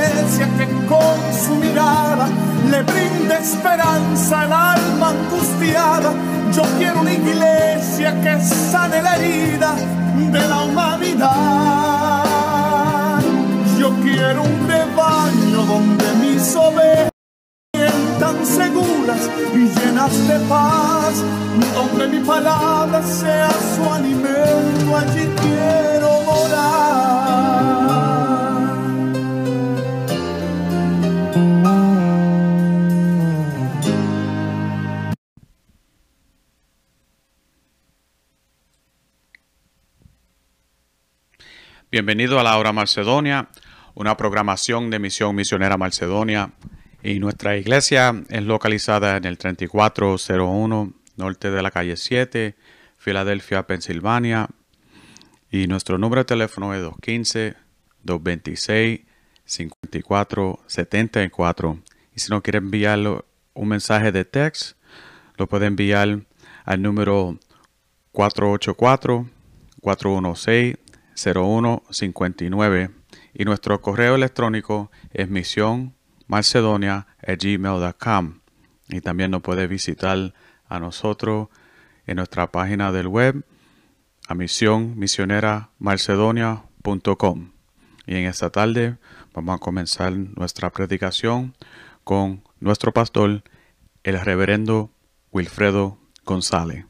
Que con su mirada le brinde esperanza al alma angustiada. Yo quiero una iglesia que sane la herida de la humanidad. Yo quiero un rebaño donde mis ovejas tan seguras y llenas de paz, donde mi palabra sea su alimento, allí quiero morar. Bienvenido a la Hora Macedonia, una programación de Misión Misionera Macedonia. Y nuestra iglesia es localizada en el 3401 norte de la calle 7, Filadelfia, Pensilvania. Y nuestro número de teléfono es 215-226-5474. Y si no quiere enviar un mensaje de text, lo puede enviar al número 484-416-0159 y nuestro correo electrónico es misionmacedonia.gmail.com y también nos puede visitar a nosotros en nuestra página del web a misión misioneramarcedonia.com y en esta tarde vamos a comenzar nuestra predicación con nuestro pastor el reverendo Wilfredo González.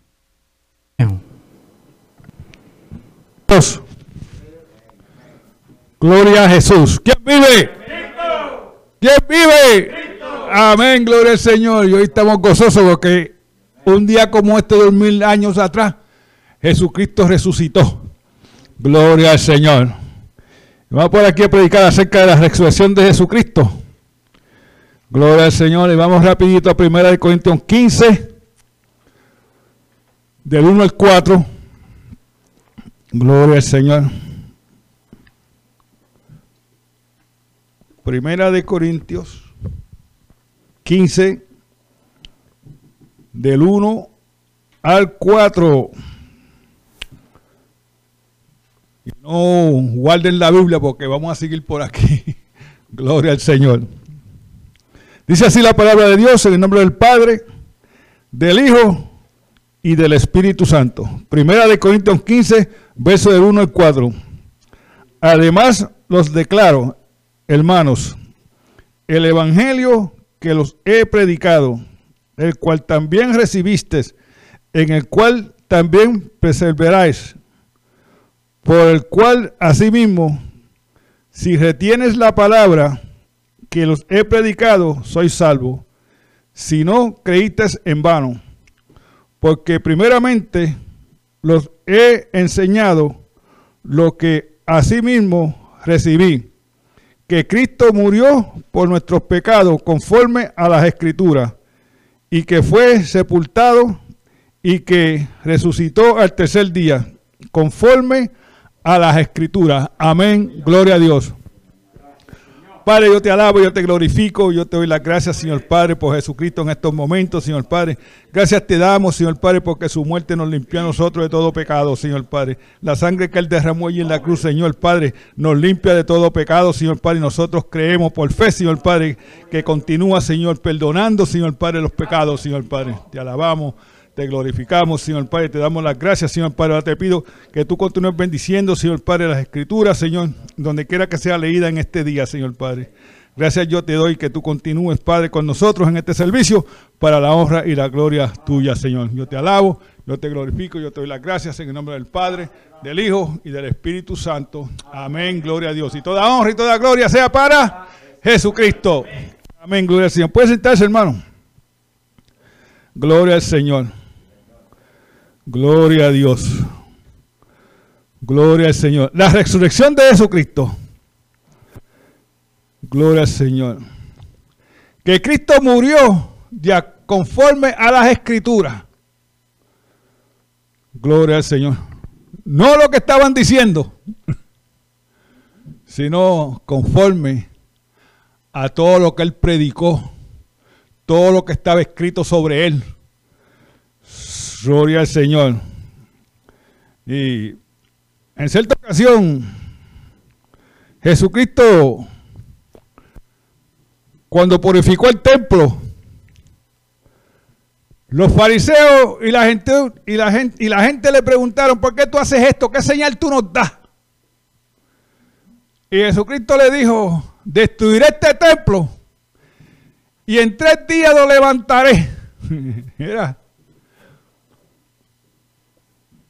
Dos. Gloria a Jesús. ¿Quién vive? ¿Quién vive? Amén, gloria al Señor. Y hoy estamos gozosos porque un día como este, dos mil años atrás, Jesucristo resucitó. Gloria al Señor. Vamos por aquí a predicar acerca de la resurrección de Jesucristo. Gloria al Señor. Y vamos rapidito a 1 Corintios 15, del 1 al 4. Gloria al Señor. Primera de Corintios 15, del 1 al 4. Y no guarden la Biblia porque vamos a seguir por aquí. Gloria al Señor. Dice así la palabra de Dios en el nombre del Padre, del Hijo y del Espíritu Santo. Primera de Corintios 15, verso del 1 al 4. Además los declaro, hermanos, el Evangelio que los he predicado, el cual también recibiste, en el cual también perseveráis, por el cual asimismo, si retienes la palabra que los he predicado, soy salvo. Si no, creíste en vano, porque primeramente los he enseñado lo que asimismo recibí, que Cristo murió por nuestros pecados conforme a las escrituras, y que fue sepultado y que resucitó al tercer día, conforme a las escrituras. Amén, gloria a Dios. Padre, yo te alabo, yo te glorifico, yo te doy las gracias, Señor Padre, por Jesucristo en estos momentos, Señor Padre. Gracias te damos, Señor Padre, porque su muerte nos limpió a nosotros de todo pecado, Señor Padre. La sangre que Él derramó allí en la cruz, Señor Padre, nos limpia de todo pecado, Señor Padre. Y nosotros creemos por fe, Señor Padre, que continúa, Señor, perdonando, Señor Padre, los pecados, Señor Padre. Te alabamos. Te glorificamos, Señor Padre, te damos las gracias, Señor Padre. Ahora te pido que tú continúes bendiciendo, Señor Padre, las escrituras, Señor, donde quiera que sea leída en este día, Señor Padre. Gracias yo te doy que tú continúes, Padre, con nosotros en este servicio para la honra y la gloria tuya, Señor. Yo te alabo, yo te glorifico, yo te doy las gracias en el nombre del Padre, del Hijo y del Espíritu Santo. Amén, gloria a Dios. Y toda honra y toda gloria sea para Jesucristo. Amén, gloria al Señor. Puede sentarse, hermano. Gloria al Señor. Gloria a Dios. Gloria al Señor. La resurrección de Jesucristo Gloria al Señor. Que Cristo murió conforme a las escrituras. Gloria al Señor. No lo que estaban diciendo, sino conforme a todo lo que él predicó, todo lo que estaba escrito sobre él. Gloria al Señor. Y en cierta ocasión, Jesucristo, cuando purificó el templo, los fariseos y la gente y la gente y la gente le preguntaron, "¿Por qué tú haces esto? ¿Qué señal tú nos das?" Y Jesucristo le dijo, "Destruiré este templo y en tres días lo levantaré." Mira.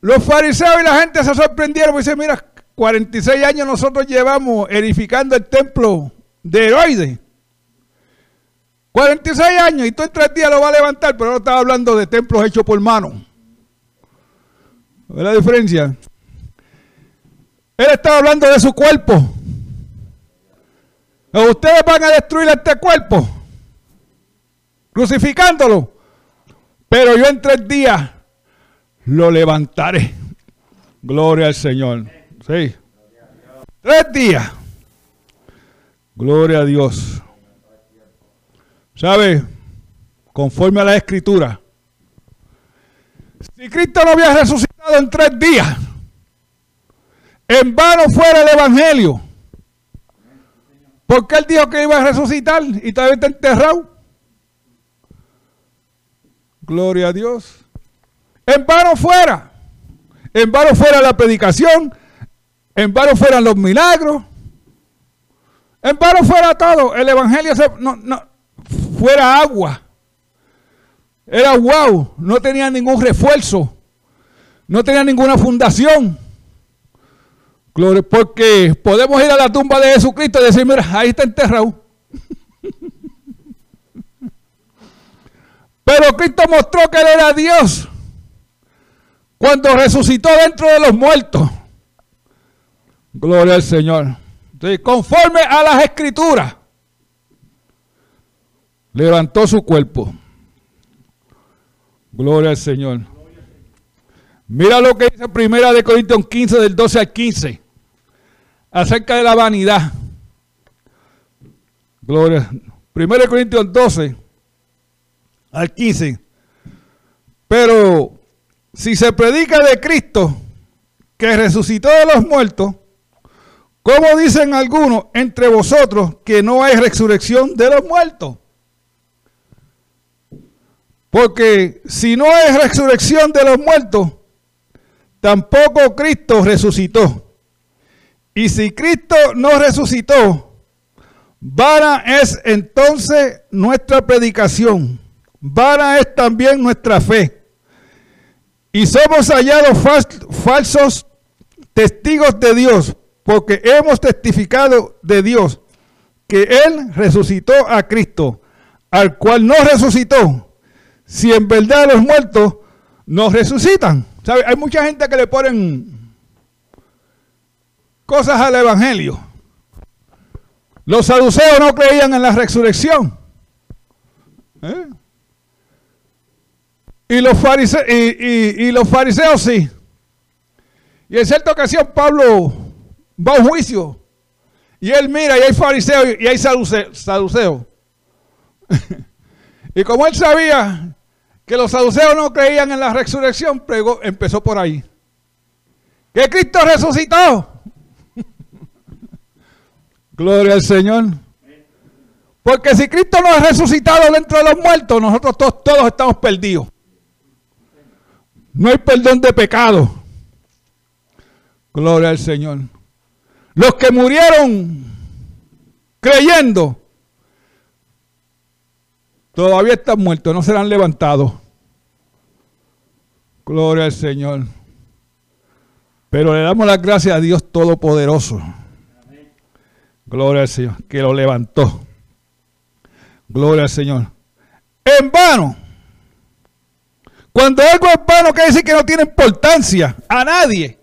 Los fariseos y la gente se sorprendieron y dicen, "Mira, 46 años nosotros llevamos edificando el templo de Heroides." 46 años y tú en tres días lo vas a levantar, pero no estaba hablando de templos hechos por mano. ¿Ves la diferencia? Él estaba hablando de su cuerpo. Ustedes van a destruir este cuerpo, crucificándolo. Pero yo en tres días lo levantaré. Gloria al Señor. Sí. Tres días. Gloria a Dios. ¿Sabe? Conforme a la escritura. Si Cristo no había resucitado en tres días, en vano fuera el Evangelio. Porque él dijo que iba a resucitar y todavía está enterrado. Gloria a Dios. En vano fuera. En vano fuera la predicación. En vano fueran los milagros. En vano fuera todo. El Evangelio se, no, no, fuera agua. Era wow, no tenía ningún refuerzo, no tenía ninguna fundación. Porque podemos ir a la tumba de Jesucristo y decir, mira, ahí está enterrado. Pero Cristo mostró que Él era Dios cuando resucitó dentro de los muertos. Gloria al Señor. conforme a las escrituras levantó su cuerpo. Gloria al Señor. Mira lo que dice Primera de Corintios 15 del 12 al 15 acerca de la vanidad. Gloria. Primera de Corintios 12 al 15. Pero si se predica de Cristo que resucitó de los muertos, ¿cómo dicen algunos entre vosotros que no hay resurrección de los muertos? Porque si no hay resurrección de los muertos, tampoco Cristo resucitó. Y si Cristo no resucitó, vana es entonces nuestra predicación, vana es también nuestra fe. Y somos hallados falsos testigos de Dios, porque hemos testificado de Dios que Él resucitó a Cristo, al cual no resucitó si en verdad los muertos no resucitan. ¿Sabe? Hay mucha gente que le ponen cosas al Evangelio. Los saduceos no creían en la resurrección. ¿Eh? Y, los fariseos, y, los fariseos sí. Y en cierta ocasión Pablo va a un juicio. Y él mira y hay fariseos y hay saduceos. y como él sabía que los saduceos no creían en la resurrección, empezó por ahí. Que Cristo resucitó. Gloria al Señor. Porque si Cristo no ha resucitado dentro de los muertos, nosotros todos estamos perdidos. No hay perdón de pecado. Gloria al Señor. Los que murieron creyendo todavía están muertos, no serán levantados. Gloria al Señor. Pero le damos las gracias a Dios Todopoderoso. Gloria al Señor, que lo levantó. Gloria al Señor. En vano. Cuando algo es vano, quiere decir que no tiene importancia a nadie.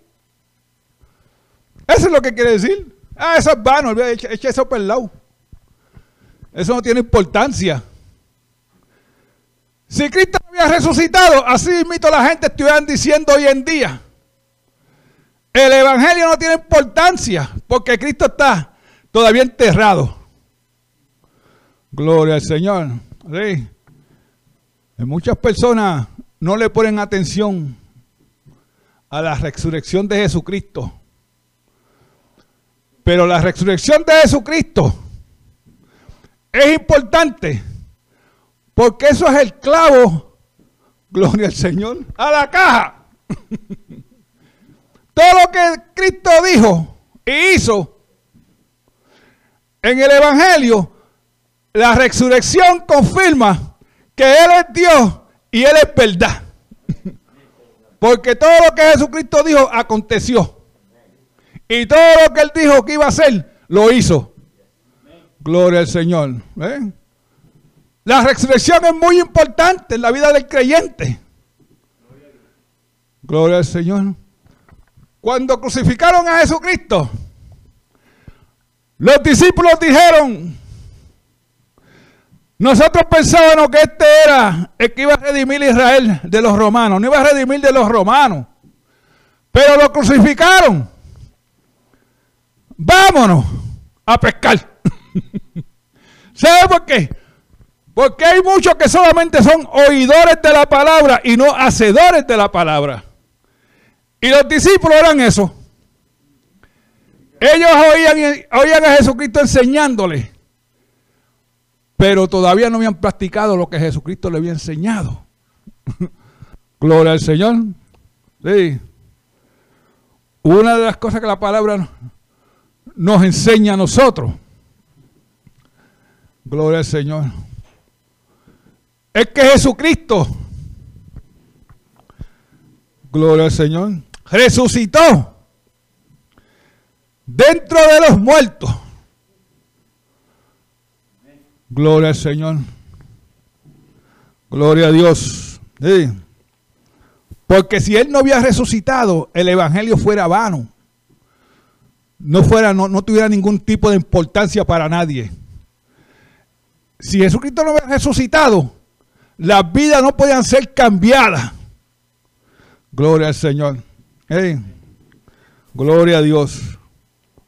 Eso es lo que quiere decir. Ah, eso es vano, echa eso por el lado. Eso no tiene importancia. Si Cristo había resucitado, así mismo la gente estuvieran diciendo hoy en día. El Evangelio no tiene importancia porque Cristo está todavía enterrado. Gloria al Señor. Sí. Muchas personas no le ponen atención a la resurrección de Jesucristo. Pero la resurrección de Jesucristo es importante porque eso es el clavo, gloria al Señor, a la caja. Todo lo que Cristo dijo y hizo en el Evangelio, la resurrección confirma que Él es Dios y Él es verdad. Porque todo lo que Jesucristo dijo aconteció. Y todo lo que Él dijo que iba a hacer, lo hizo. Gloria al Señor. La resurrección es muy importante en la vida del creyente. Gloria al Señor. Cuando crucificaron a Jesucristo, los discípulos dijeron, nosotros pensábamos que este era el que iba a redimir a Israel de los romanos, no iba a redimir de los romanos, pero lo crucificaron. Vámonos a pescar. ¿Sabe por qué? Porque hay muchos que solamente son oidores de la palabra y no hacedores de la palabra. Y los discípulos eran eso. Ellos oían, oían a Jesucristo enseñándole, pero todavía no habían practicado lo que Jesucristo le había enseñado. Gloria al Señor. Sí. Una de las cosas que la palabra nos enseña a nosotros, gloria al Señor, es que Jesucristo, gloria al Señor, resucitó dentro de los muertos. Gloria al Señor. Gloria a Dios. Porque si Él no había resucitado, el Evangelio fuera vano. No, fuera, no, no tuviera ningún tipo de importancia para nadie. Si Jesucristo no hubiera resucitado, las vidas no podían ser cambiadas. Gloria al Señor. Gloria a Dios.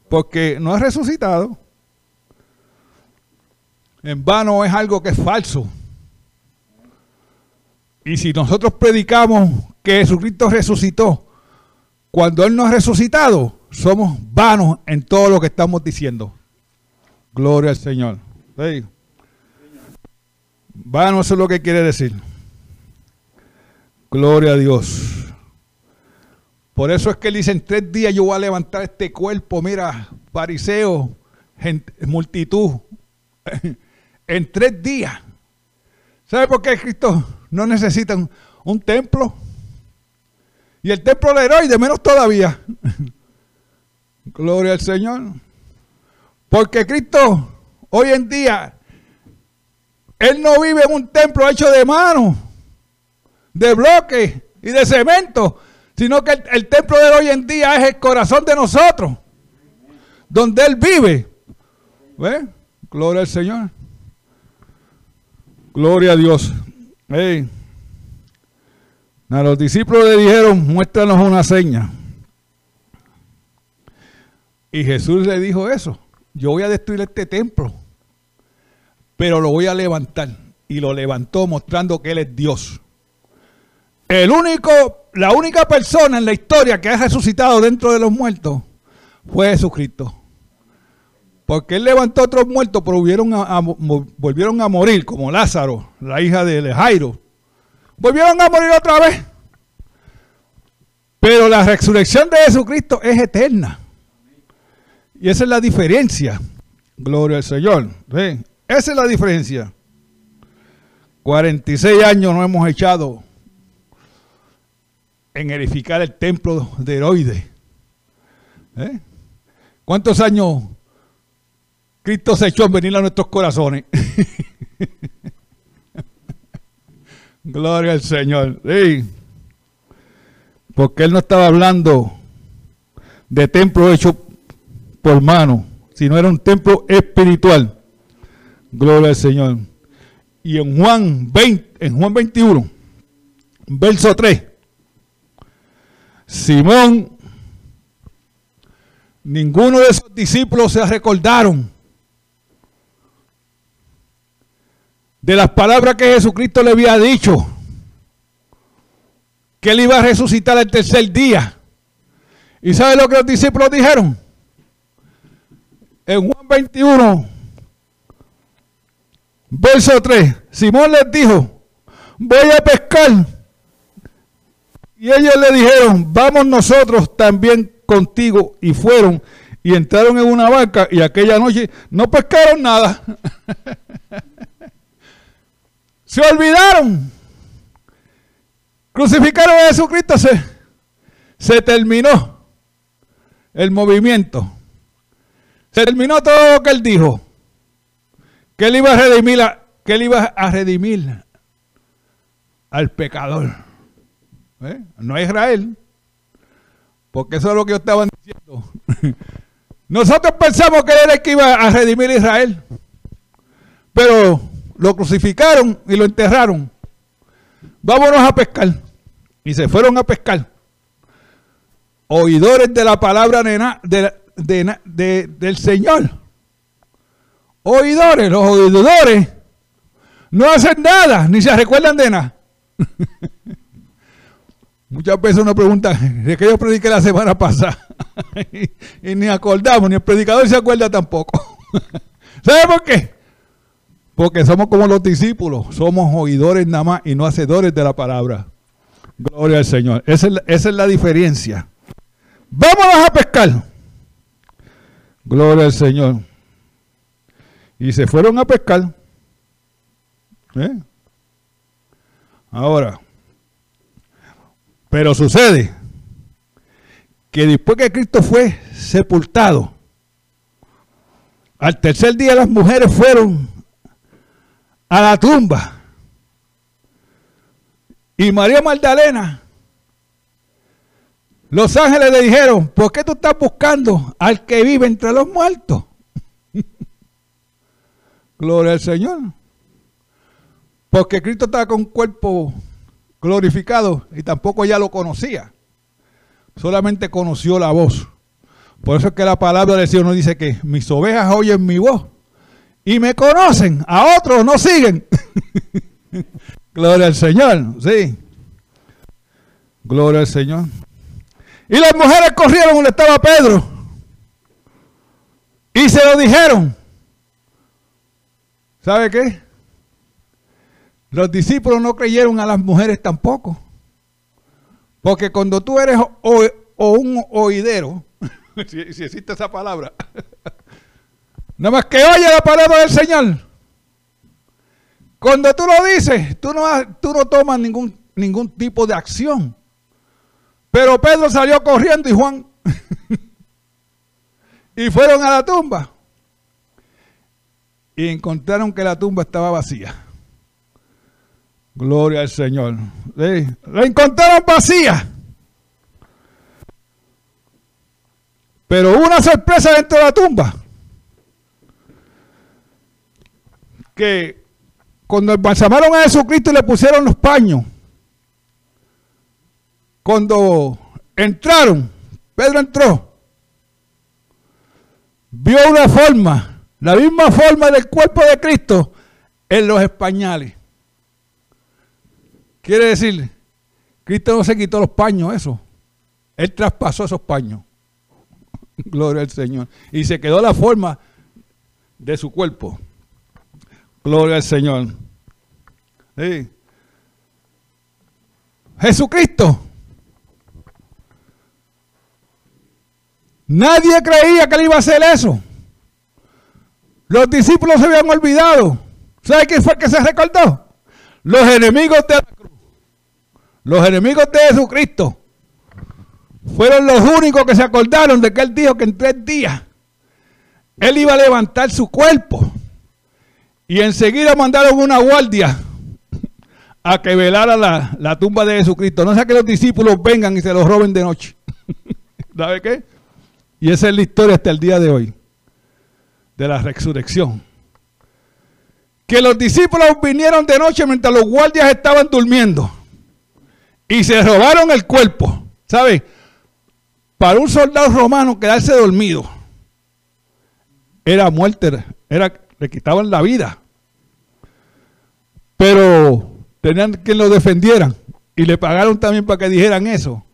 Porque no ha resucitado. En vano es algo que es falso. Y si nosotros predicamos que Jesucristo resucitó, cuando Él no ha resucitado, somos vanos en todo lo que estamos diciendo. Gloria al Señor. Vano, eso es lo que quiere decir. Gloria a Dios. Por eso es que él dice, en tres días yo voy a levantar este cuerpo, mira, fariseo, multitud, en tres días. ¿Sabe por qué Cristo no necesita un, templo? Y el templo de de menos todavía. Gloria al Señor. Porque Cristo hoy en día, Él no vive en un templo hecho de mano, de bloque y de cemento, sino que el, templo de hoy en día es el corazón de nosotros, donde Él vive. ¿Ve? Gloria al Señor. Gloria a Dios. A los discípulos le dijeron, muéstranos una seña. Y Jesús le dijo eso. Yo voy a destruir este templo, pero lo voy a levantar. Y lo levantó mostrando que Él es Dios. El único, la única persona en la historia que ha resucitado dentro de los muertos fue Jesucristo. Porque él levantó a otros muertos, pero volvieron a, morir, como Lázaro, la hija de Jairo. Volvieron a morir otra vez. Pero la resurrección de Jesucristo es eterna. Y esa es la diferencia. Gloria al Señor. Esa es la diferencia. 46 años no hemos echado en edificar el templo de Heroide. ¿Eh? ¿Cuántos años Cristo se echó en venir a nuestros corazones? Gloria al Señor. Porque Él no estaba hablando de templo hecho por mano, sino era un templo espiritual. Gloria al Señor. Y en Juan 20, en Juan 21, verso 3, Simón, ninguno de esos discípulos se recordaron de las palabras que Jesucristo le había dicho, que él iba a resucitar el tercer día. ¿Y sabe lo que los discípulos dijeron? En Juan 21, verso 3, Simón les dijo, voy a pescar. Y ellos le dijeron, vamos nosotros también contigo. Y fueron y entraron en una barca y aquella noche no pescaron nada. Se olvidaron. Crucificaron a Jesucristo. Se, se terminó el movimiento. Se terminó todo lo que él dijo. Que él iba a redimir, que él iba a redimir al pecador. ¿Eh? No a Israel. Porque eso es lo que yo estaban diciendo. Nosotros pensamos que él era el que iba a redimir a Israel. Pero lo crucificaron y lo enterraron. Vámonos a pescar. Y se fueron a pescar. Oidores de la palabra del Señor. Oidores, los oidores no hacen nada, ni se recuerdan de nada. Muchas veces uno pregunta, ¿de qué yo prediqué la semana pasada? y, ni acordamos, ni el predicador se acuerda tampoco. ¿Sabe por qué? Porque somos como los discípulos, somos oidores nada más y no hacedores de la palabra. Gloria al Señor. Esa es la, diferencia. Vámonos a pescar. Gloria al Señor. Y se fueron a pescar. ¿Eh? Ahora, pero sucede que después que Cristo fue sepultado, al tercer día las mujeres fueron a la tumba. Y María Magdalena, los ángeles le dijeron, ¿por qué tú estás buscando al que vive entre los muertos? Gloria al Señor. Porque Cristo estaba con un cuerpo glorificado y tampoco ya lo conocía. Solamente conoció la voz. Por eso es que la palabra del Señor nos dice que mis ovejas oyen mi voz y me conocen, a otros no siguen. Gloria al Señor, sí. Gloria al Señor. Y las mujeres corrieron donde estaba Pedro. Y se lo dijeron. ¿Sabe qué? Los discípulos no creyeron a las mujeres tampoco. Porque cuando tú eres o, un oidero, si, si existe esa palabra, Nada más que oye la palabra del Señor. Cuando tú lo dices, tú no, tú no tomas ningún, ningún tipo de acción. Pero Pedro salió corriendo y Juan. y fueron a la tumba. Y encontraron que la tumba estaba vacía. Gloria al Señor. La encontraron vacía. Pero hubo una sorpresa dentro de la tumba. Que cuando embalsamaron a Jesucristo y le pusieron los paños, cuando entraron, Pedro entró, vio una forma, la misma forma del cuerpo de Cristo en los españoles. Quiere decir, Cristo no se quitó los paños, eso. Él traspasó esos paños. Gloria al Señor. Y se quedó la forma de su cuerpo. Gloria al Señor. Jesucristo. Nadie creía que él iba a hacer eso. Los discípulos se habían olvidado. ¿Sabe quién fue el que se recordó? Los enemigos de la cruz. Los enemigos de Jesucristo. Fueron los únicos que se acordaron de que él dijo que en tres días él iba a levantar su cuerpo. Y enseguida mandaron una guardia a que velara la, tumba de Jesucristo. No sea que los discípulos vengan y se los roben de noche. ¿Sabe qué? Y esa es la historia hasta el día de hoy, de la resurrección. que los discípulos vinieron de noche mientras los guardias estaban durmiendo y se robaron el cuerpo. ¿Sabe? Para un soldado romano quedarse dormido era muerte, era, le quitaban la vida. Pero tenían que lo defendieran y le pagaron también para que dijeran eso.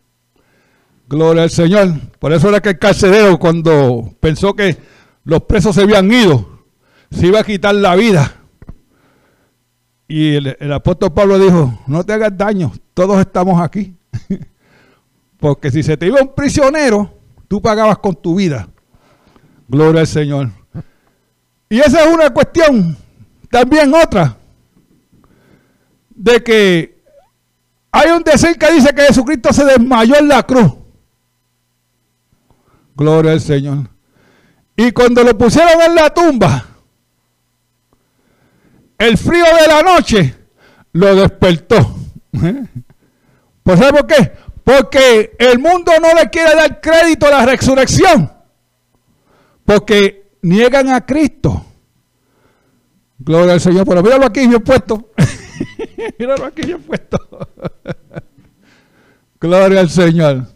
Gloria al Señor. Por eso era que el carcelero cuando pensó que los presos se habían ido, se iba a quitar la vida. Y el, apóstol Pablo dijo, no te hagas daño, todos estamos aquí. Porque si se te iba un prisionero, tú pagabas con tu vida. Gloria al Señor. Y esa es una cuestión, también otra, de que hay un decir que dice que Jesucristo se desmayó en la cruz. Gloria al Señor. Y cuando lo pusieron en la tumba, el frío de la noche lo despertó. ¿Pues sabe por qué? Porque el mundo no le quiere dar crédito a la resurrección. Porque niegan a Cristo. Gloria al Señor. Pero míralo aquí bien puesto. míralo aquí bien puesto. Gloria al Señor.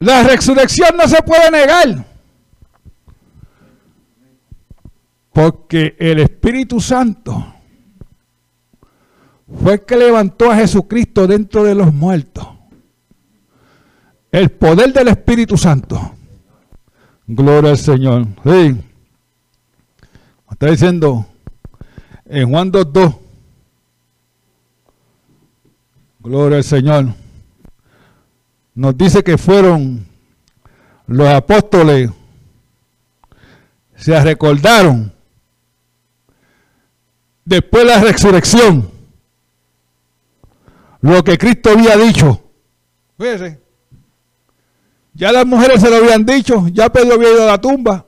La resurrección no se puede negar. Porque el Espíritu Santo fue el que levantó a Jesucristo dentro de los muertos. El poder del Espíritu Santo. Gloria al Señor. Sí. Está diciendo en Juan 2.2. Gloria al Señor. Nos dice que fueron los apóstoles, se recordaron después de la resurrección lo que Cristo había dicho. Fíjese. Ya las mujeres se lo habían dicho, ya Pedro había ido a la tumba.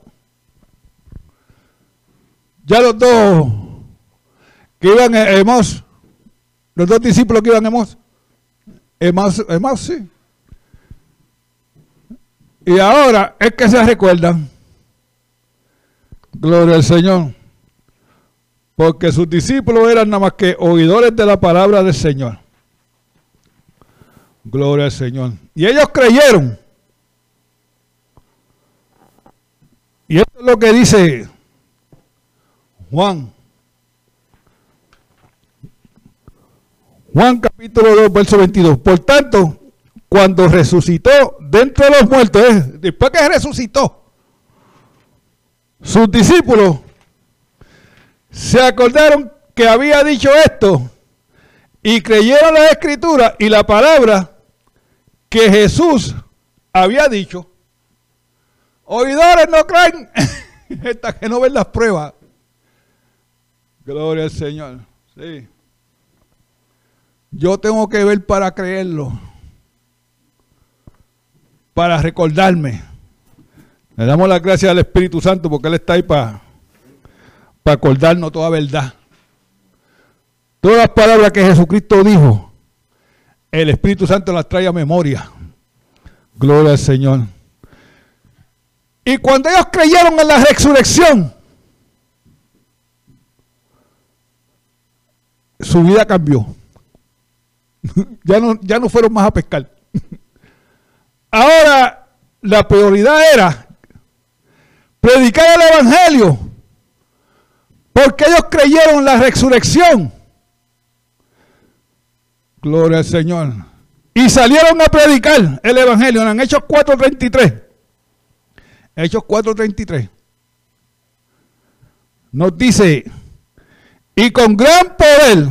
Ya los dos que iban a Emos, los dos discípulos que iban a Emos, Emos, Emos sí. Y ahora es que se recuerdan. Gloria al Señor. Porque sus discípulos eran nada más que oidores de la palabra del Señor. Gloria al Señor. Y ellos creyeron. Y esto es lo que dice Juan. Juan capítulo 2, verso 22. Por tanto, cuando resucitó dentro de los muertos, después que resucitó, sus discípulos se acordaron que había dicho esto y creyeron la escritura y la palabra que Jesús había dicho. Oidores no creen hasta que no ven las pruebas. Gloria al Señor. Sí. Yo tengo que ver para creerlo. Para recordarme. Le damos las gracias al Espíritu Santo porque Él está ahí para, para acordarnos toda verdad. Todas las palabras que Jesucristo dijo, el Espíritu Santo las trae a memoria. Gloria al Señor. Y cuando ellos creyeron en la resurrección, su vida cambió. ya, no, ya no fueron más a pescar. Ahora la prioridad era predicar el Evangelio, porque ellos creyeron la resurrección. Gloria al Señor. Y salieron a predicar el Evangelio en Hechos 4.33. Hechos 4.33. Nos dice, y con gran poder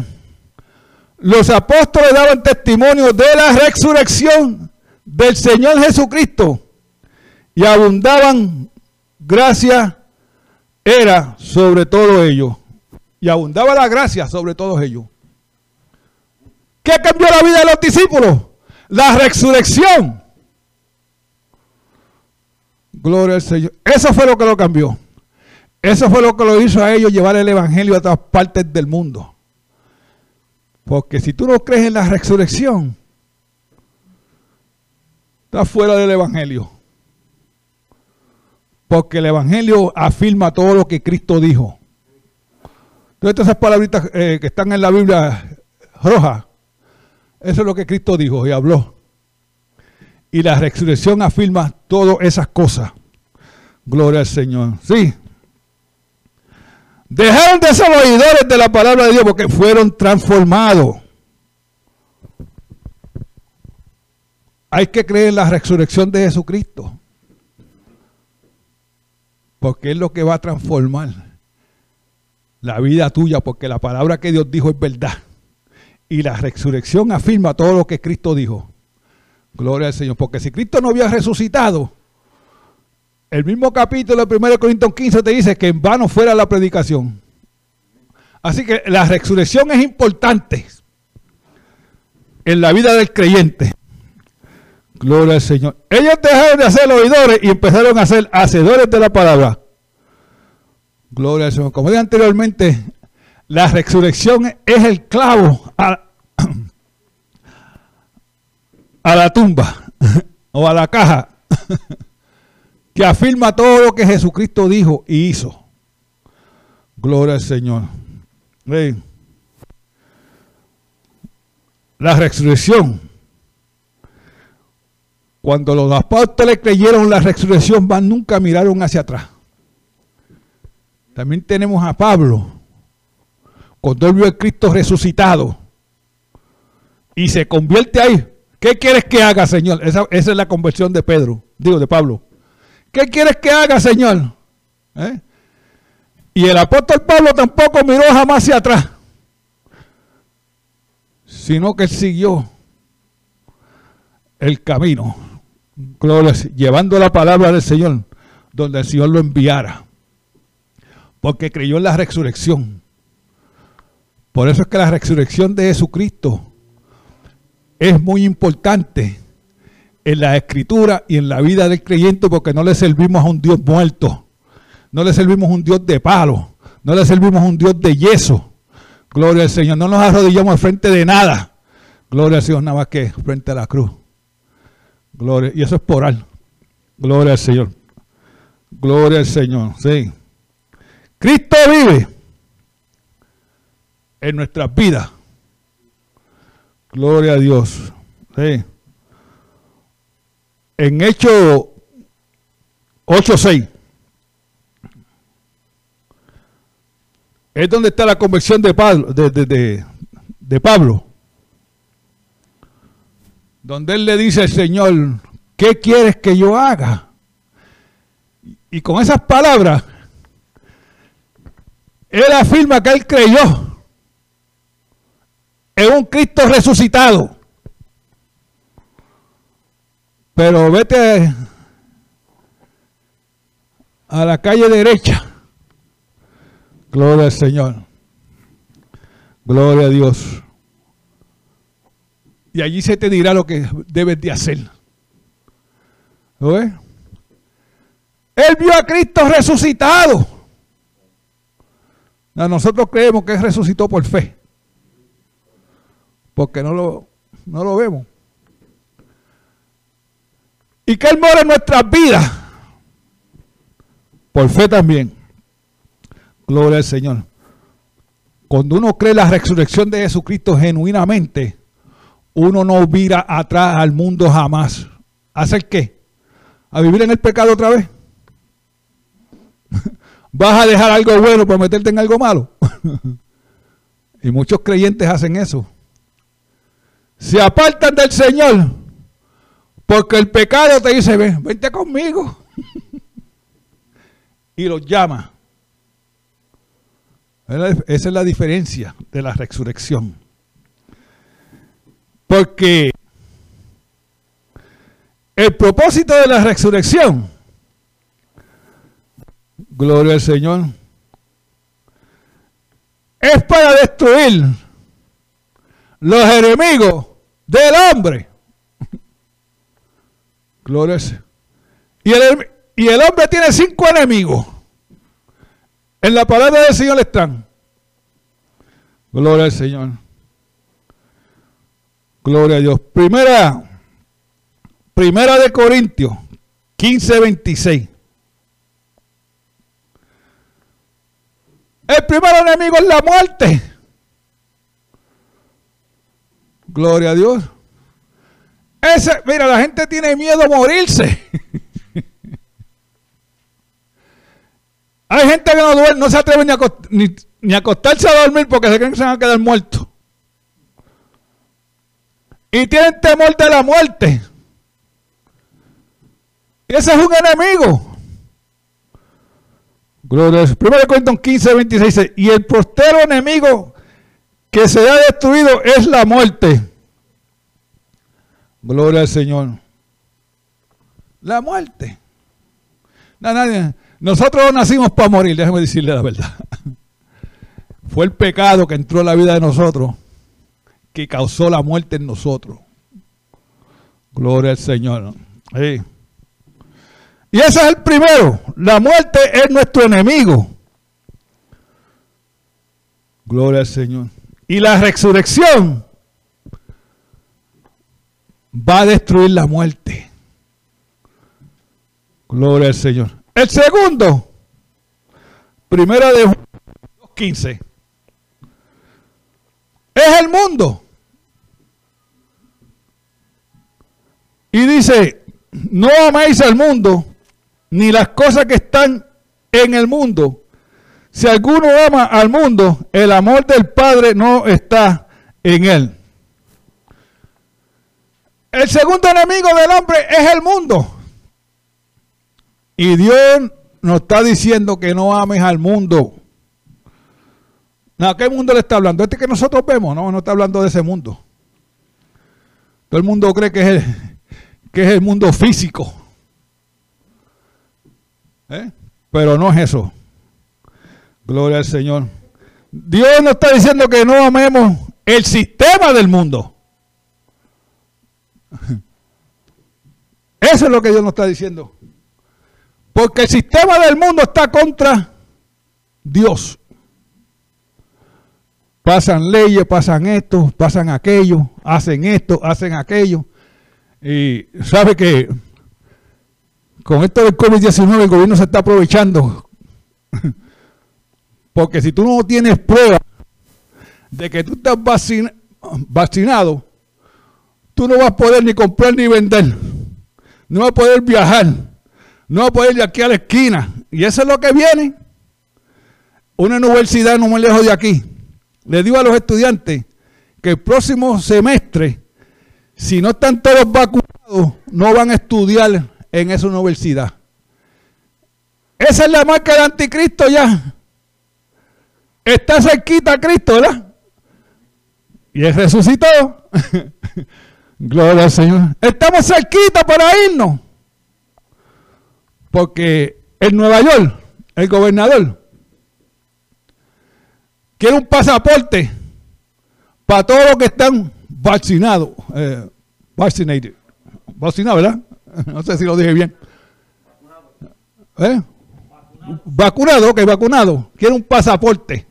los apóstoles daban testimonio de la resurrección del Señor Jesucristo y abundaban gracia era sobre todo ellos. Y abundaba la gracia sobre todos ellos. ¿Qué cambió la vida de los discípulos? La resurrección. Gloria al Señor. Eso fue lo que lo cambió. Eso fue lo que lo hizo a ellos llevar el Evangelio a todas partes del mundo. Porque si tú no crees en la resurrección, estás fuera del Evangelio. Porque el Evangelio afirma todo lo que Cristo dijo. Todas esas palabritas eh, que están en la Biblia roja, eso es lo que Cristo dijo y habló. Y la resurrección afirma todas esas cosas. Gloria al Señor. Sí. Dejaron de ser oidores de la palabra de Dios porque fueron transformados. Hay que creer en la resurrección de Jesucristo. Porque es lo que va a transformar la vida tuya, porque la palabra que Dios dijo es verdad. Y la resurrección afirma todo lo que Cristo dijo. Gloria al Señor. Porque si Cristo no había resucitado, el mismo capítulo de 1 Corintios 15 te dice que en vano fuera la predicación. Así que la resurrección es importante en la vida del creyente. Gloria al Señor. Ellos dejaron de ser oidores y empezaron a ser hacedores de la palabra. Gloria al Señor. Como dije anteriormente, la resurrección es el clavo a, a la tumba o a la caja que afirma todo lo que Jesucristo dijo y hizo. Gloria al Señor. La resurrección cuando los apóstoles creyeron la resurrección, van nunca miraron hacia atrás. También tenemos a Pablo, cuando él vio a Cristo resucitado y se convierte ahí. ¿Qué quieres que haga, Señor? Esa, es la conversión de Pedro, digo, de Pablo. ¿Qué quieres que haga, Señor? ¿Eh? Y el apóstol Pablo tampoco miró jamás hacia atrás, sino que siguió el camino llevando la palabra del Señor donde el Señor lo enviara. Porque creyó en la resurrección. Por eso es que la resurrección de Jesucristo es muy importante en la escritura y en la vida del creyente porque no le servimos a un Dios muerto. No le servimos a un Dios de palo. No le servimos a un Dios de yeso. Gloria al Señor. No nos arrodillamos al frente de nada. Gloria al Señor nada más que frente a la cruz. Gloria, y eso es por al. Gloria al Señor. Gloria al Señor. Sí. Cristo vive en nuestras vidas. Gloria a Dios. Sí. En Hecho 8.6 es donde está la conversión de Pablo. de, de Pablo donde él le dice al Señor, ¿qué quieres que yo haga? Y con esas palabras, él afirma que él creyó en un Cristo resucitado. Pero vete a la calle derecha. Gloria al Señor. Gloria a Dios y allí se te dirá lo que debes de hacer. ¿Lo ves? Él vio a Cristo resucitado. nosotros creemos que Él resucitó por fe. Porque no lo, no lo vemos. Y que Él mora en nuestras vidas. Por fe también. Gloria al Señor. Cuando uno cree la resurrección de Jesucristo genuinamente, uno no vira atrás al mundo jamás. ¿Hacer qué? ¿A vivir en el pecado otra vez? ¿Vas a dejar algo bueno para meterte en algo malo? y muchos creyentes hacen eso. Se apartan del Señor porque el pecado te dice, ven, vente conmigo. y los llama. Esa es la diferencia de la resurrección. Porque el propósito de la resurrección, gloria al Señor, es para destruir los enemigos del hombre. Gloria. Y el, y el hombre tiene cinco enemigos. En la palabra del Señor están. Gloria al Señor. Gloria a Dios. Primera, primera de Corintios 15, 26. El primer enemigo es la muerte. Gloria a Dios. Ese, mira, la gente tiene miedo a morirse. Hay gente que no, duerme, no se atreve ni a, acostarse a dormir porque se creen que se van a quedar muertos. Y tienen temor de la muerte. Ese es un enemigo. Gloria a Dios. Primero Corintios 15, 26. Y el postero enemigo que se ha destruido es la muerte. Gloria al Señor. La muerte. No, nadie. Nosotros no nacimos para morir, déjeme decirle la verdad. Fue el pecado que entró en la vida de nosotros que causó la muerte en nosotros. Gloria al Señor. Y ese es el primero. La muerte es nuestro enemigo. Gloria al Señor. Y la resurrección va a destruir la muerte. Gloria al Señor. El segundo, primera de 15, es el mundo. Y dice, no améis al mundo, ni las cosas que están en el mundo. Si alguno ama al mundo, el amor del Padre no está en él. El segundo enemigo del hombre es el mundo. Y Dios nos está diciendo que no ames al mundo. ¿A qué mundo le está hablando? Este que nosotros vemos, no, no está hablando de ese mundo. Todo el mundo cree que es el, que es el mundo físico. ¿Eh? Pero no es eso. Gloria al Señor. Dios nos está diciendo que no amemos el sistema del mundo. Eso es lo que Dios nos está diciendo. Porque el sistema del mundo está contra Dios. Pasan leyes, pasan esto, pasan aquello, hacen esto, hacen aquello. Y sabe que con esto del COVID-19 el gobierno se está aprovechando. Porque si tú no tienes prueba de que tú estás vacunado, tú no vas a poder ni comprar ni vender. No vas a poder viajar no va a poder ir aquí a la esquina. Y eso es lo que viene. Una universidad no muy lejos de aquí. Le digo a los estudiantes que el próximo semestre, si no están todos vacunados, no van a estudiar en esa universidad. Esa es la marca del anticristo ya. Está cerquita Cristo, ¿verdad? Y él resucitó. Gloria al Señor. Estamos cerquita para irnos. Porque en Nueva York, el gobernador quiere un pasaporte para todos los que están vaccinados. Eh, vaccinated. Vaccinados, ¿verdad? No sé si lo dije bien. ¿Eh? Vacunado, ok, vacunado. Quiere un pasaporte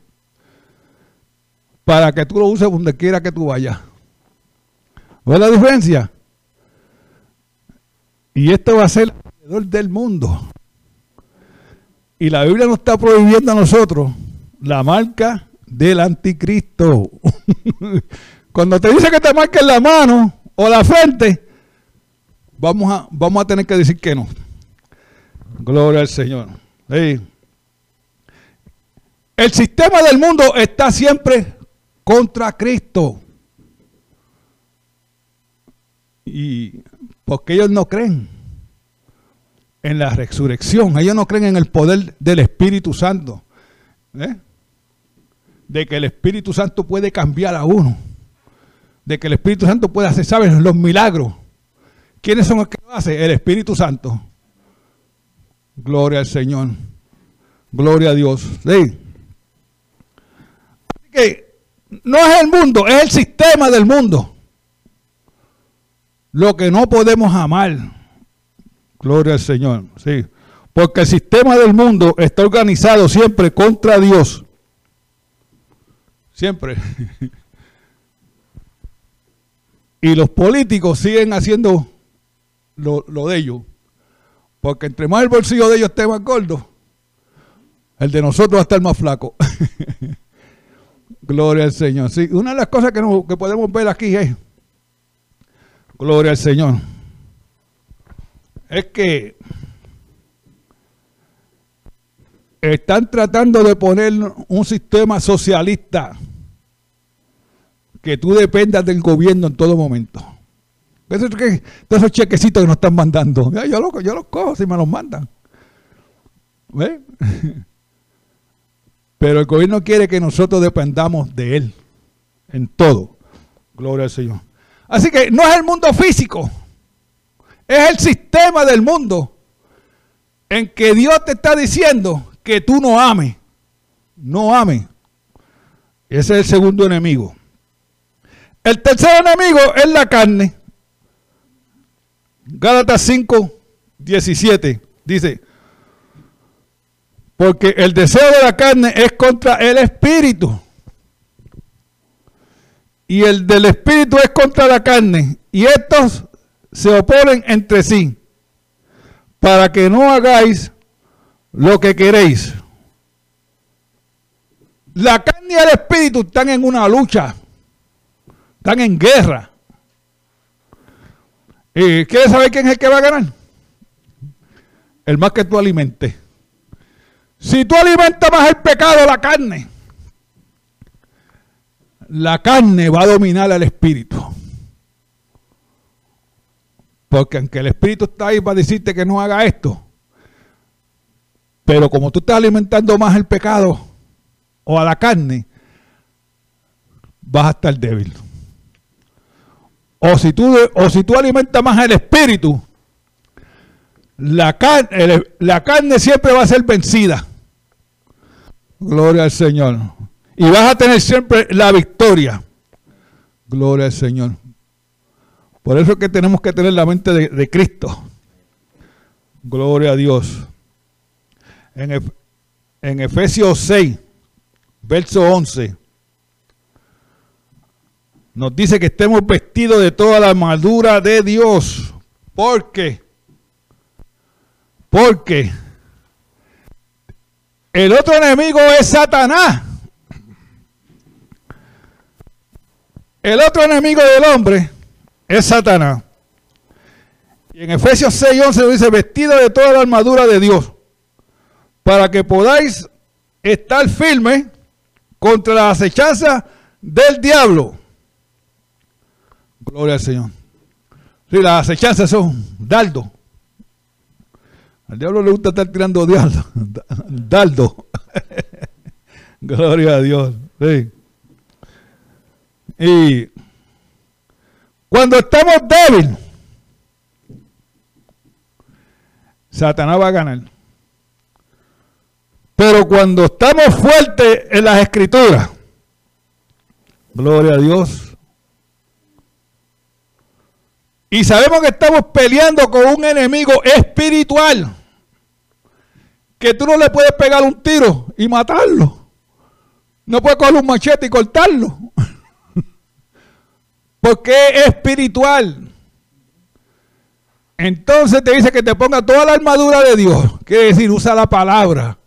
para que tú lo uses donde quiera que tú vayas. ¿Ves la diferencia? Y esto va a ser del mundo. Y la Biblia nos está prohibiendo a nosotros la marca del anticristo. Cuando te dice que te marques la mano o la frente, vamos a, vamos a tener que decir que no. Gloria al Señor. El sistema del mundo está siempre contra Cristo. Y porque ellos no creen en la resurrección. Ellos no creen en el poder del Espíritu Santo. ¿eh? De que el Espíritu Santo puede cambiar a uno. De que el Espíritu Santo puede hacer, ¿saben? Los milagros. ¿Quiénes son los que lo hacen? El Espíritu Santo. Gloria al Señor. Gloria a Dios. ¿sí? Así que no es el mundo, es el sistema del mundo. Lo que no podemos amar. Gloria al Señor. Sí. Porque el sistema del mundo está organizado siempre contra Dios. Siempre. y los políticos siguen haciendo lo, de ellos. Porque entre más el bolsillo de ellos esté más gordo, El de nosotros va a estar más flaco. Gloria al Señor. Sí, una de las cosas que, que podemos ver aquí es, gloria al Señor, es que están tratando de poner un sistema socialista que tú dependas del gobierno en todo momento. Eso es todos esos chequecitos que nos están mandando, yo los, yo los cojo si me los mandan. ¿Ve? Pero el gobierno quiere que nosotros dependamos de él en todo. Gloria al Señor. Así que no es el mundo físico, es el sistema del mundo en que Dios te está diciendo que tú no ames. No ames. Ese es el segundo enemigo. El tercer enemigo es la carne. Gálatas 5, 17 dice, porque el deseo de la carne es contra el espíritu. Y el del espíritu es contra la carne. Y estos se oponen entre sí. Para que no hagáis lo que queréis. La carne y el espíritu están en una lucha. Están en guerra. ¿Y quieres saber quién es el que va a ganar? El más que tú alimentes. Si tú alimentas más el pecado, la carne, la carne va a dominar al espíritu. Porque aunque el espíritu está ahí para decirte que no haga esto, pero como tú estás alimentando más el pecado o a la carne, vas a estar débil. O si tú, o si tú alimentas más el espíritu, la carne, la carne siempre va a ser vencida. Gloria al Señor. Y vas a tener siempre la victoria. Gloria al Señor. Por eso es que tenemos que tener la mente de, Cristo. Gloria a Dios. En, Efesios 6, verso 11, nos dice que estemos vestidos de toda la armadura de Dios. ¿Por qué? Porque el otro enemigo es Satanás. El otro enemigo del hombre es Satanás. Y en Efesios 6:11 dice, vestido de toda la armadura de Dios, para que podáis estar firmes contra la acechanza del diablo. Gloria al Señor. Sí, las acechanzas son dardos. Al diablo le gusta estar tirando dardo. dardo. Gloria a Dios. Y cuando estamos débiles, Satanás va a ganar. Pero cuando estamos fuertes en las escrituras, gloria a Dios. Y sabemos que estamos peleando con un enemigo espiritual que tú no le puedes pegar un tiro y matarlo. No puedes coger un machete y cortarlo. Porque es espiritual. Entonces te dice que te ponga toda la armadura de Dios. Quiere decir, usa la palabra.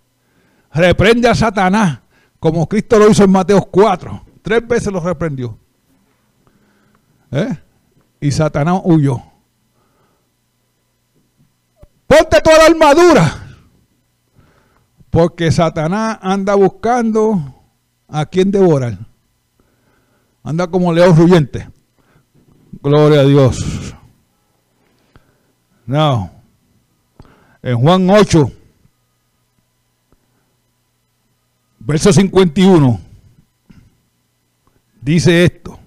Reprende a Satanás. Como Cristo lo hizo en Mateo 4. Tres veces lo reprendió. ¿Eh? Y Satanás huyó. Ponte toda la armadura. Porque Satanás anda buscando a quien devorar. Anda como león ruyente. Gloria a Dios. No. En Juan 8, verso 51, dice esto.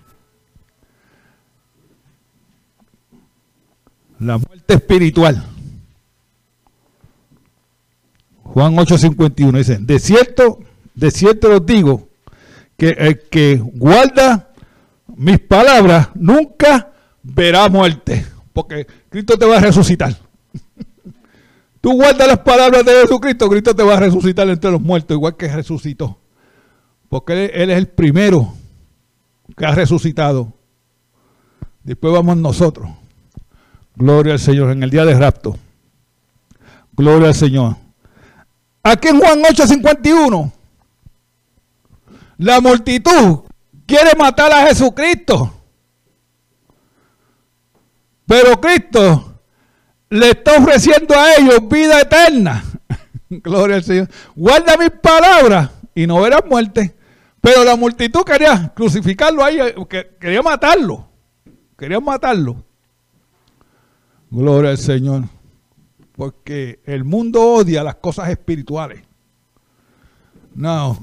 La muerte espiritual Juan 8:51 dice, de cierto, de cierto os digo, que el que guarda mis palabras nunca verá muerte, porque Cristo te va a resucitar. Tú guardas las palabras de Jesucristo, Cristo te va a resucitar entre los muertos, igual que resucitó. Porque él, él es el primero que ha resucitado. Después vamos nosotros. Gloria al Señor en el día de rapto. Gloria al Señor. Aquí en Juan 8:51, la multitud quiere matar a Jesucristo. Pero Cristo le está ofreciendo a ellos vida eterna. Gloria al Señor. Guarda mis palabras y no verás muerte. Pero la multitud quería crucificarlo ahí, quería matarlo. Quería matarlo. Gloria al Señor. Porque el mundo odia las cosas espirituales. No.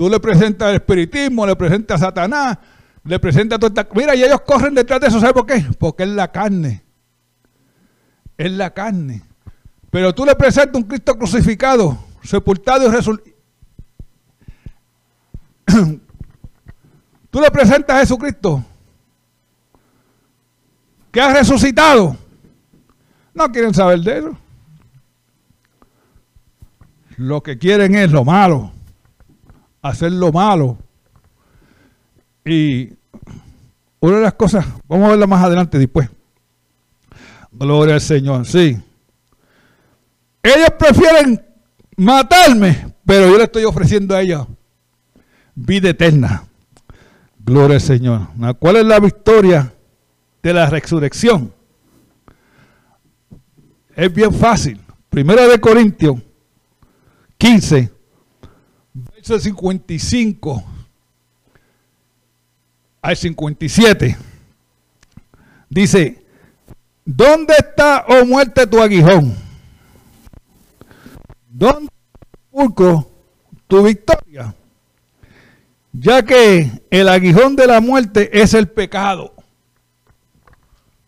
Tú le presentas el espiritismo, le presentas a Satanás, le presentas toda esta... Mira, y ellos corren detrás de eso. ¿Sabes por qué? Porque es la carne. Es la carne. Pero tú le presentas un Cristo crucificado, sepultado y resucitado. tú le presentas a Jesucristo que ha resucitado. No quieren saber de eso. Lo que quieren es lo malo, hacer lo malo. Y una de las cosas, vamos a verla más adelante después. Gloria al Señor, sí. Ellos prefieren matarme, pero yo le estoy ofreciendo a ellos vida eterna. Gloria al Señor. ¿Cuál es la victoria de la resurrección? Es bien fácil. Primero de Corintios 15, verso 55 al 57. Dice, ¿dónde está, oh muerte, tu aguijón? ¿Dónde está tu victoria? Ya que el aguijón de la muerte es el pecado.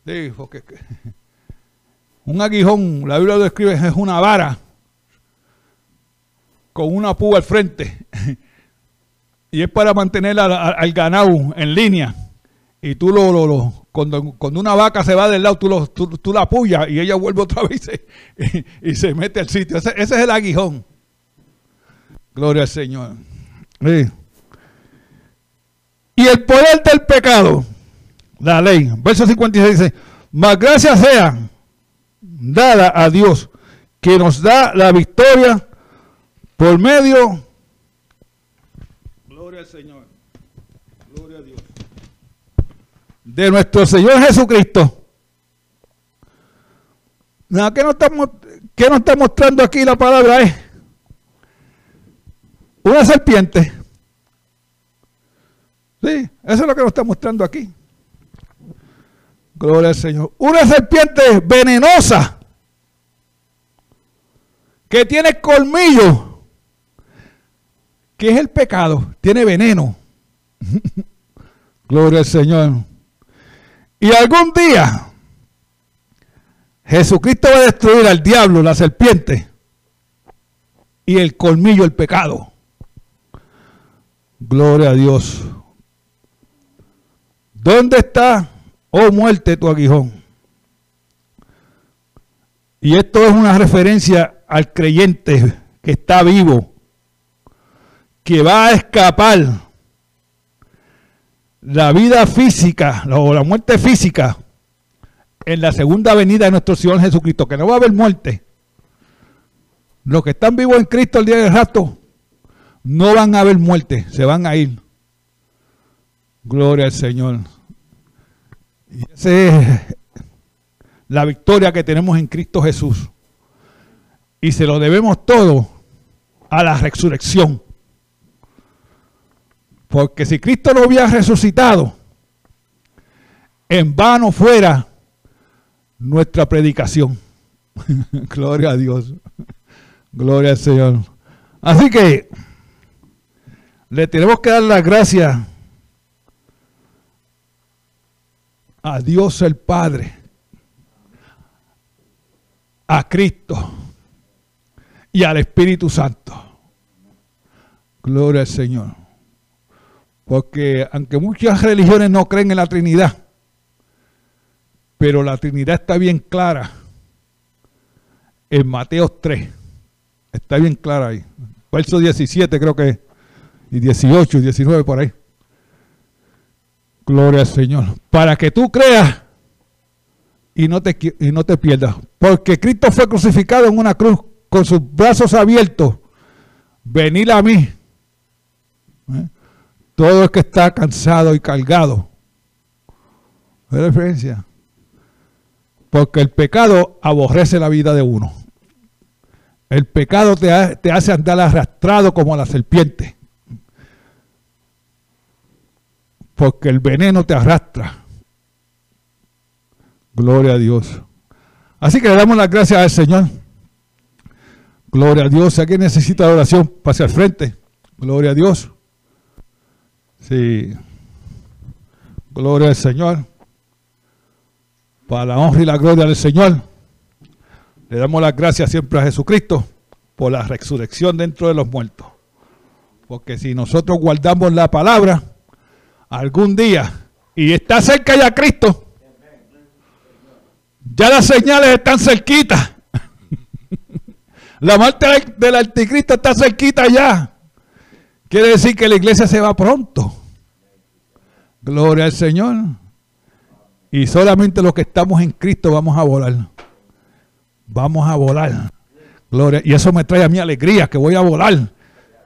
Dijo que un aguijón, la Biblia lo describe, es una vara con una púa al frente. y es para mantener al, ganado en línea. Y tú lo, lo, cuando, una vaca se va del lado, tú, tú, la apoyas y ella vuelve otra vez y, se mete al sitio. Ese, es el aguijón. Gloria al Señor. Y el poder del pecado, la ley. Verso 56 dice, más gracias sea dada a Dios que nos da la victoria por medio. Gloria al Señor. Gloria a Dios. De nuestro Señor Jesucristo. ¿Qué nos, está, ¿Qué nos está mostrando aquí la palabra? Es una serpiente. Sí, eso es lo que nos está mostrando aquí. Gloria al Señor. Una serpiente venenosa que tiene colmillo. ¿Qué es el pecado? Tiene veneno. Gloria al Señor. Y algún día Jesucristo va a destruir al diablo, la serpiente, y el colmillo, el pecado. Gloria a Dios. ¿Dónde está oh muerte tu aguijón. Y esto es una referencia al creyente que está vivo, que va a escapar la vida física o la muerte física en la segunda venida de nuestro Señor Jesucristo, que no va a haber muerte. Los que están vivos en Cristo el día del rato no van a haber muerte, se van a ir. Gloria al Señor. Y esa es la victoria que tenemos en Cristo Jesús. Y se lo debemos todo a la resurrección. Porque si Cristo no hubiera resucitado, en vano fuera nuestra predicación. Gloria a Dios. Gloria al Señor. Así que le tenemos que dar las gracias a Dios el Padre, a Cristo y al Espíritu Santo. Gloria al Señor. Porque aunque muchas religiones no creen en la Trinidad, pero la Trinidad está bien clara en Mateo 3. Está bien clara ahí. Verso 17 creo que y 18 y 19 por ahí. Gloria al Señor. Para que tú creas y no te, y no te pierdas. Porque Cristo fue crucificado en una cruz con sus brazos abiertos venir a mí. ¿eh? Todo el que está cansado y cargado. ¿Qué diferencia? Porque el pecado aborrece la vida de uno. El pecado te, te hace andar arrastrado como la serpiente. Porque el veneno te arrastra. Gloria a Dios. Así que le damos las gracias al Señor. Gloria a Dios. Si alguien necesita oración, pase al frente. Gloria a Dios. Sí. Gloria al Señor. Para la honra y la gloria del Señor. Le damos las gracias siempre a Jesucristo por la resurrección dentro de los muertos. Porque si nosotros guardamos la palabra, algún día, y está cerca ya Cristo, ya las señales están cerquitas. la muerte del anticristo está cerquita ya. Quiere decir que la iglesia se va pronto. Gloria al Señor. Y solamente los que estamos en Cristo vamos a volar. Vamos a volar. Gloria. Y eso me trae a mi alegría, que voy a volar.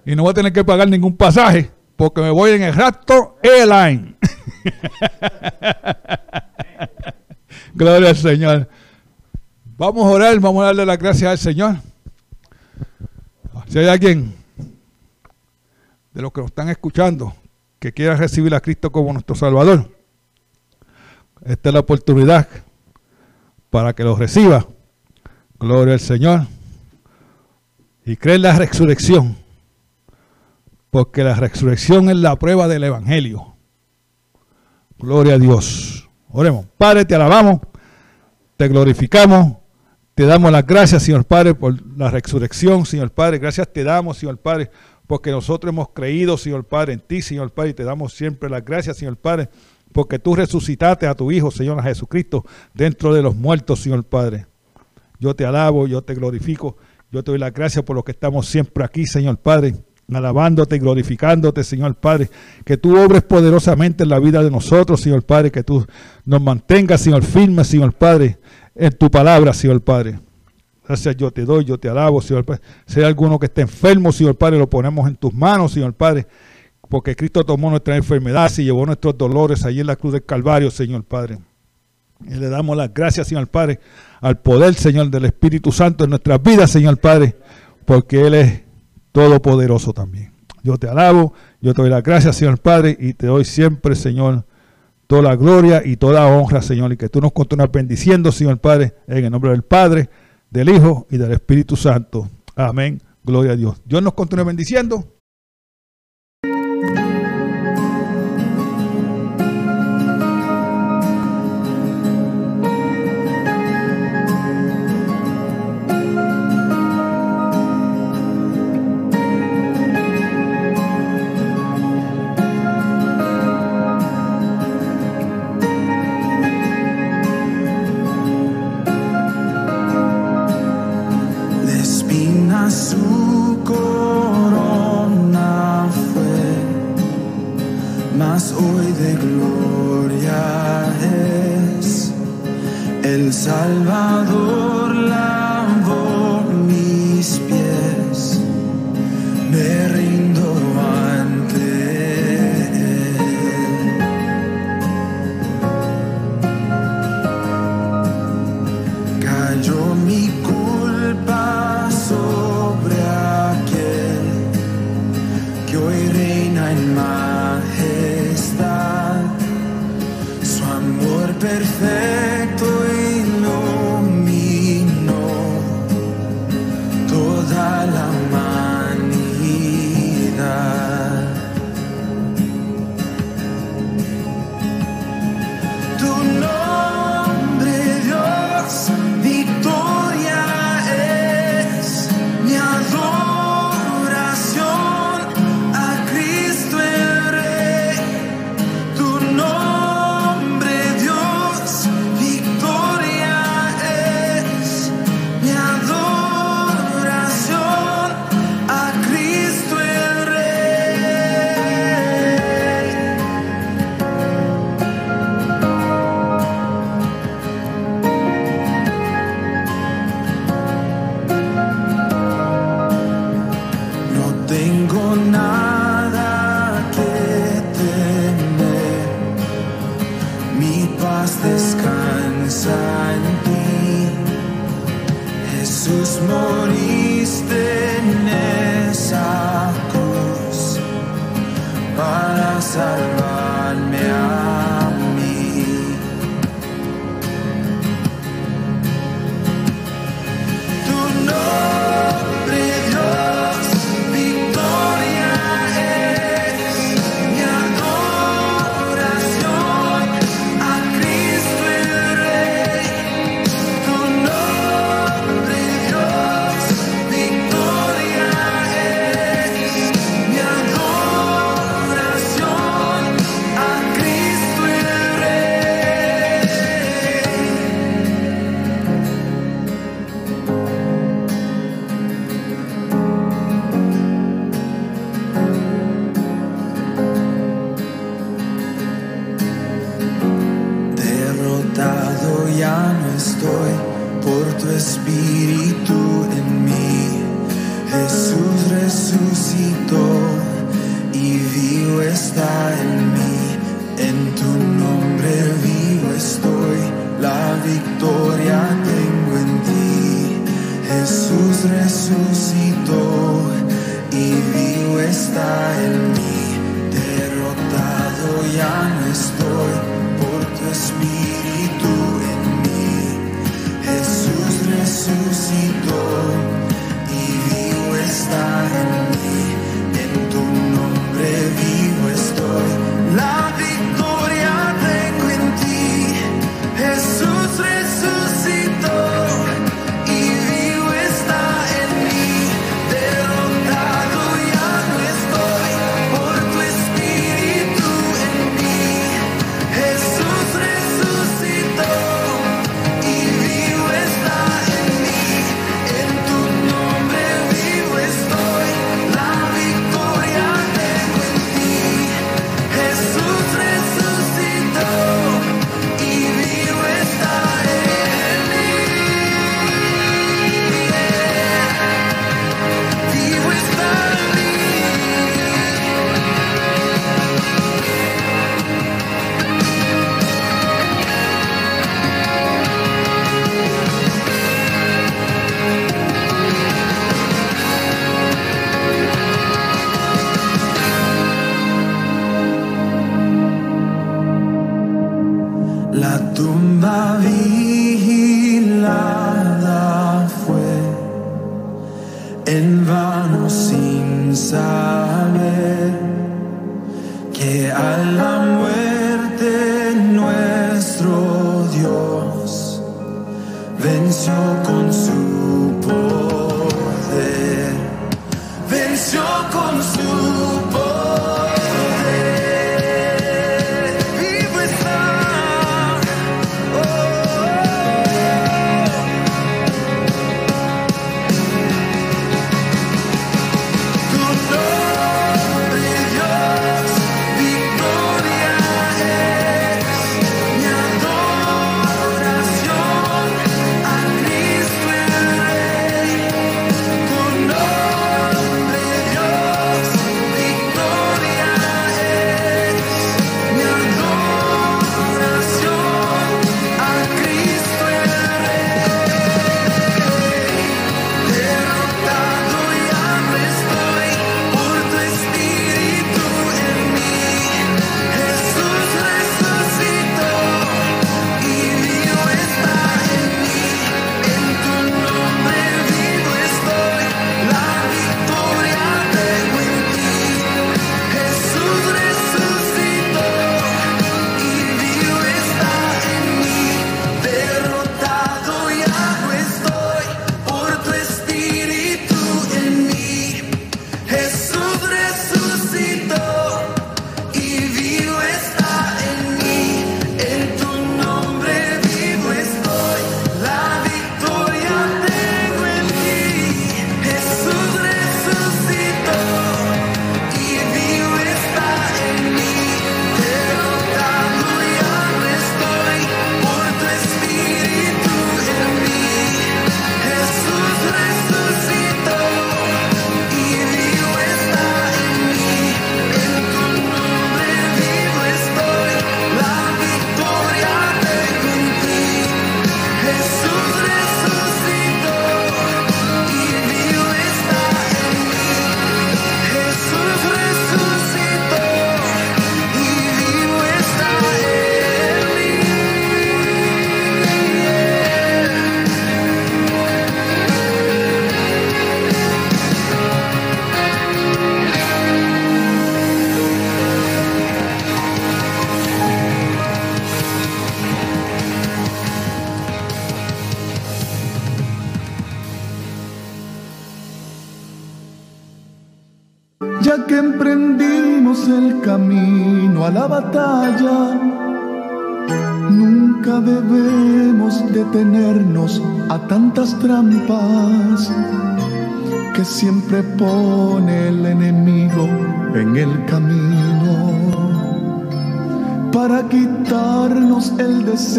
Y no voy a tener que pagar ningún pasaje, porque me voy en el Raptor Airline. Gloria al Señor. Vamos a orar, vamos a darle las gracias al Señor. Si hay alguien de los que nos están escuchando que quiera recibir a Cristo como nuestro Salvador, esta es la oportunidad para que lo reciba. Gloria al Señor. Y cree en la resurrección. Porque la resurrección es la prueba del Evangelio. Gloria a Dios. Oremos. Padre, te alabamos, te glorificamos, te damos las gracias, Señor Padre, por la resurrección, Señor Padre. Gracias te damos, Señor Padre, porque nosotros hemos creído, Señor Padre, en ti, Señor Padre, y te damos siempre las gracias, Señor Padre, porque tú resucitaste a tu Hijo, Señor Jesucristo, dentro de los muertos, Señor Padre. Yo te alabo, yo te glorifico, yo te doy las gracias por lo que estamos siempre aquí, Señor Padre, alabándote y glorificándote, Señor Padre. Que tú obres poderosamente en la vida de nosotros, Señor Padre, que tú nos mantengas, Señor, firmes, Señor Padre, en tu palabra, Señor Padre. Gracias, yo te doy, yo te alabo, Señor Padre. Si hay alguno que esté enfermo, Señor Padre, lo ponemos en tus manos, Señor Padre, porque Cristo tomó nuestra enfermedad y llevó nuestros dolores allí en la cruz del Calvario, Señor Padre. Y le damos las gracias, Señor Padre, al poder, Señor, del Espíritu Santo en nuestras vidas, Señor Padre, porque Él es todopoderoso también. Yo te alabo, yo te doy las gracias, Señor Padre, y te doy siempre, Señor, toda la gloria y toda honra, Señor, y que tú nos continúes bendiciendo, Señor Padre, en el nombre del Padre, del Hijo y del Espíritu Santo. Amén. Gloria a Dios. Dios nos continúe bendiciendo. Salvador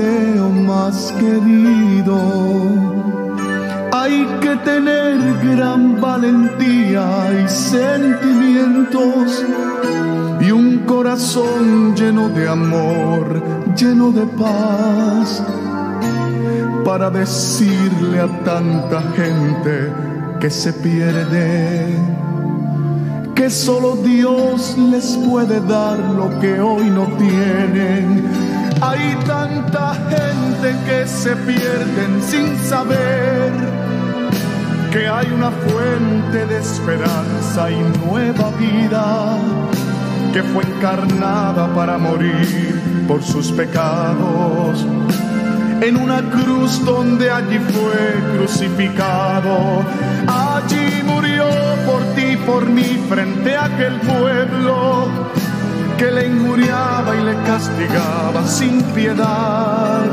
más querido. Hay que tener gran valentía y sentimientos y un corazón lleno de amor, lleno de paz, para decirle a tanta gente que se pierde que solo Dios les puede dar lo que hoy no tienen. Hay tanta gente que se pierden sin saber que hay una fuente de esperanza y nueva vida que fue encarnada para morir por sus pecados en una cruz donde allí fue crucificado. Allí murió por ti, por mí, frente a aquel pueblo que le injuriaba y le castigaba sin piedad.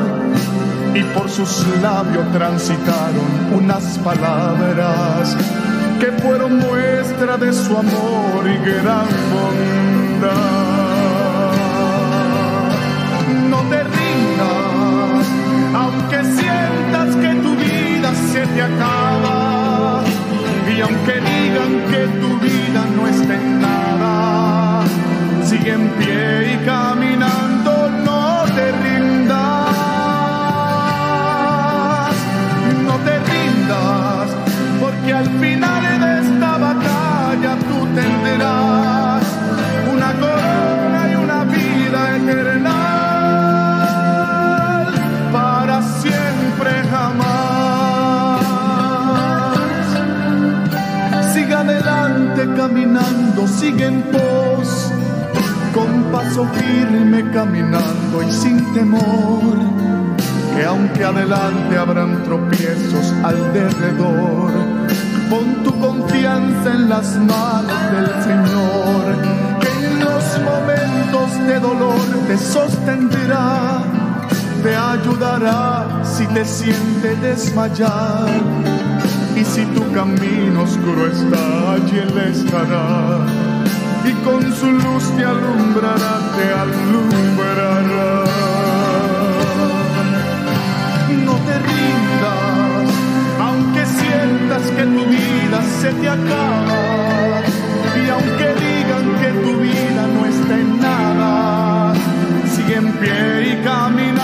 Y por sus labios transitaron unas palabras que fueron muestra de su amor y gran bondad. No te rindas, aunque sientas que tu vida se te acaba y aunque digan que tu vida no está en nada, sigue en pie y caminando, no te rindas, no te rindas, porque al final de esta batalla tú tendrás una corona y una vida eterna para siempre jamás. Siga adelante caminando, sigue en pos, con paso firme caminando y sin temor, que aunque adelante habrán tropiezos alrededor, pon tu confianza en las manos del Señor, que en los momentos de dolor te sostendrá te ayudará si te sientes desmayar. Y si tu camino oscuro está, allí Él estará. Y con su luz te alumbrará, te alumbrará. No te rindas, aunque sientas que tu vida se te acaba. Y aunque digan que tu vida no está en nada, sigue en pie y caminando,